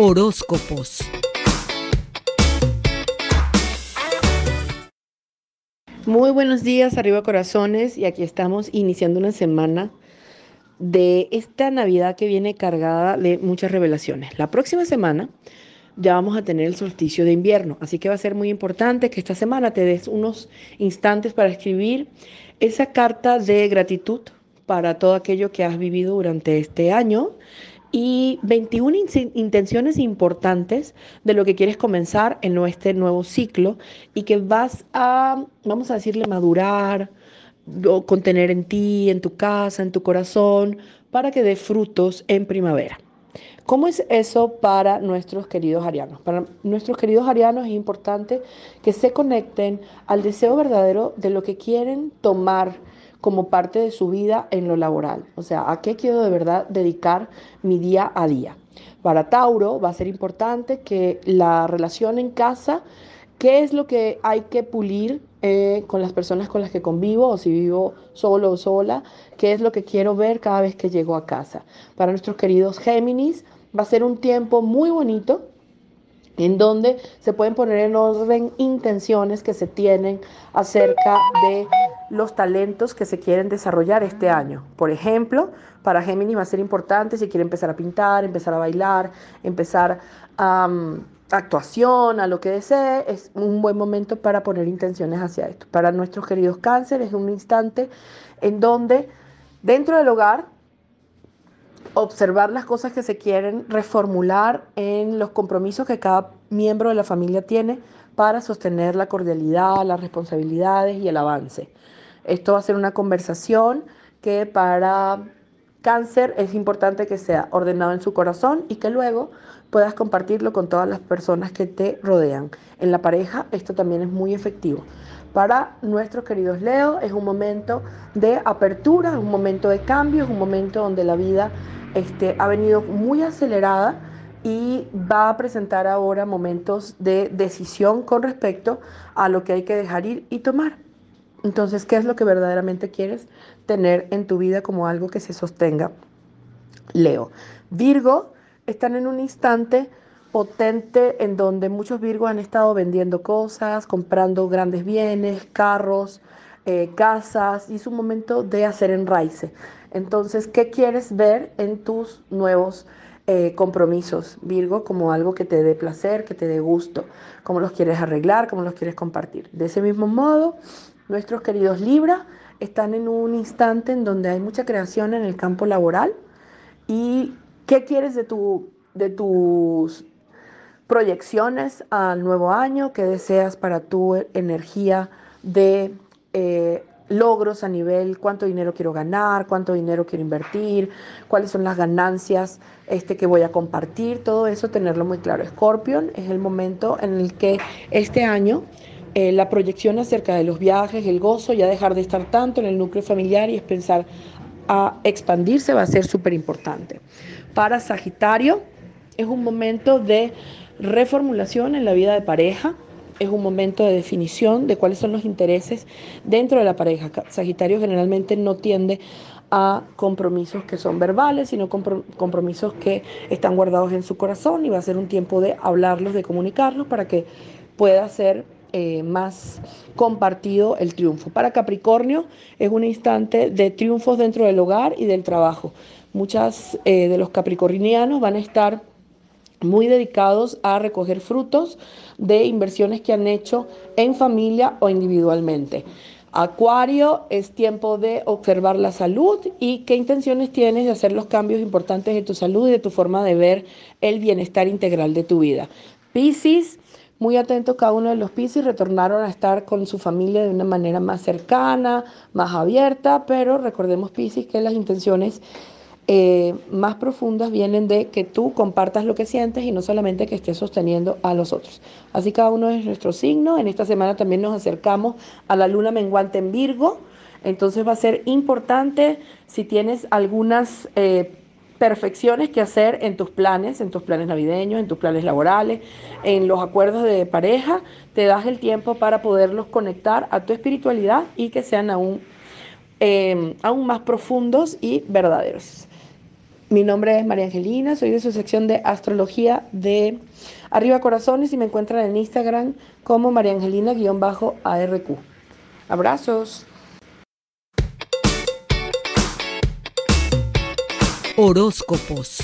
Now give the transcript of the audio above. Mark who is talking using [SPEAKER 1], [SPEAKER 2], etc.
[SPEAKER 1] Horóscopos.
[SPEAKER 2] Muy buenos días, arriba corazones, y aquí estamos iniciando una semana de esta Navidad que viene cargada de muchas revelaciones. La próxima semana ya vamos a tener el solsticio de invierno, así que va a ser muy importante que esta semana te des unos instantes para escribir esa carta de gratitud para todo aquello que has vivido durante este año y 21 intenciones importantes de lo que quieres comenzar en este nuevo ciclo y que vas a, vamos a decirle, madurar o contener en ti, en tu casa, en tu corazón, para que dé frutos en primavera. ¿Cómo es eso para nuestros queridos arianos? Para nuestros queridos arianos es importante que se conecten al deseo verdadero de lo que quieren tomar como parte de su vida en lo laboral. O sea, ¿a qué quiero de verdad dedicar mi día a día? Para Tauro va a ser importante que la relación en casa, qué es lo que hay que pulir eh, con las personas con las que convivo o si vivo solo o sola, qué es lo que quiero ver cada vez que llego a casa. Para nuestros queridos Géminis va a ser un tiempo muy bonito en donde se pueden poner en orden intenciones que se tienen acerca de los talentos que se quieren desarrollar este año. Por ejemplo, para Géminis va a ser importante si quiere empezar a pintar, empezar a bailar, empezar a actuación, a lo que desee, es un buen momento para poner intenciones hacia esto. Para nuestros queridos cáncer es un instante en donde dentro del hogar observar las cosas que se quieren reformular en los compromisos que cada miembro de la familia tiene para sostener la cordialidad, las responsabilidades y el avance. Esto va a ser una conversación que para cáncer es importante que sea ordenado en su corazón y que luego puedas compartirlo con todas las personas que te rodean. En la pareja esto también es muy efectivo. Para nuestros queridos Leo es un momento de apertura, es un momento de cambio, es un momento donde la vida este, ha venido muy acelerada y va a presentar ahora momentos de decisión con respecto a lo que hay que dejar ir y tomar. Entonces, ¿qué es lo que verdaderamente quieres tener en tu vida como algo que se sostenga? Leo. Virgo, están en un instante potente en donde muchos Virgos han estado vendiendo cosas, comprando grandes bienes, carros, eh, casas, y es un momento de hacer enraice. Entonces, ¿qué quieres ver en tus nuevos eh, compromisos, Virgo, como algo que te dé placer, que te dé gusto, cómo los quieres arreglar, cómo los quieres compartir? De ese mismo modo, nuestros queridos Libra están en un instante en donde hay mucha creación en el campo laboral. ¿Y qué quieres de, tu, de tus proyecciones al nuevo año? ¿Qué deseas para tu energía de eh, logros a nivel cuánto dinero quiero ganar, cuánto dinero quiero invertir, cuáles son las ganancias este, que voy a compartir, todo eso tenerlo muy claro. Scorpion es el momento en el que este año eh, la proyección acerca de los viajes, el gozo, ya dejar de estar tanto en el núcleo familiar y es pensar a expandirse va a ser súper importante. Para Sagitario es un momento de reformulación en la vida de pareja, es un momento de definición de cuáles son los intereses dentro de la pareja. Sagitario generalmente no tiende a compromisos que son verbales, sino compromisos que están guardados en su corazón y va a ser un tiempo de hablarlos, de comunicarlos para que pueda ser eh, más compartido el triunfo. Para Capricornio es un instante de triunfos dentro del hogar y del trabajo. Muchas eh, de los capricornianos van a estar muy dedicados a recoger frutos de inversiones que han hecho en familia o individualmente. Acuario es tiempo de observar la salud y qué intenciones tienes de hacer los cambios importantes de tu salud y de tu forma de ver el bienestar integral de tu vida. Piscis, muy atento cada uno de los Piscis, retornaron a estar con su familia de una manera más cercana, más abierta, pero recordemos Piscis que las intenciones eh, más profundas vienen de que tú compartas lo que sientes y no solamente que estés sosteniendo a los otros. Así cada uno es nuestro signo. En esta semana también nos acercamos a la luna menguante en Virgo. Entonces va a ser importante si tienes algunas eh, perfecciones que hacer en tus planes, en tus planes navideños, en tus planes laborales, en los acuerdos de pareja, te das el tiempo para poderlos conectar a tu espiritualidad y que sean aún, eh, aún más profundos y verdaderos. Mi nombre es María Angelina, soy de su sección de astrología de Arriba Corazones y me encuentran en Instagram como María Angelina-ARQ. Abrazos.
[SPEAKER 1] Horóscopos.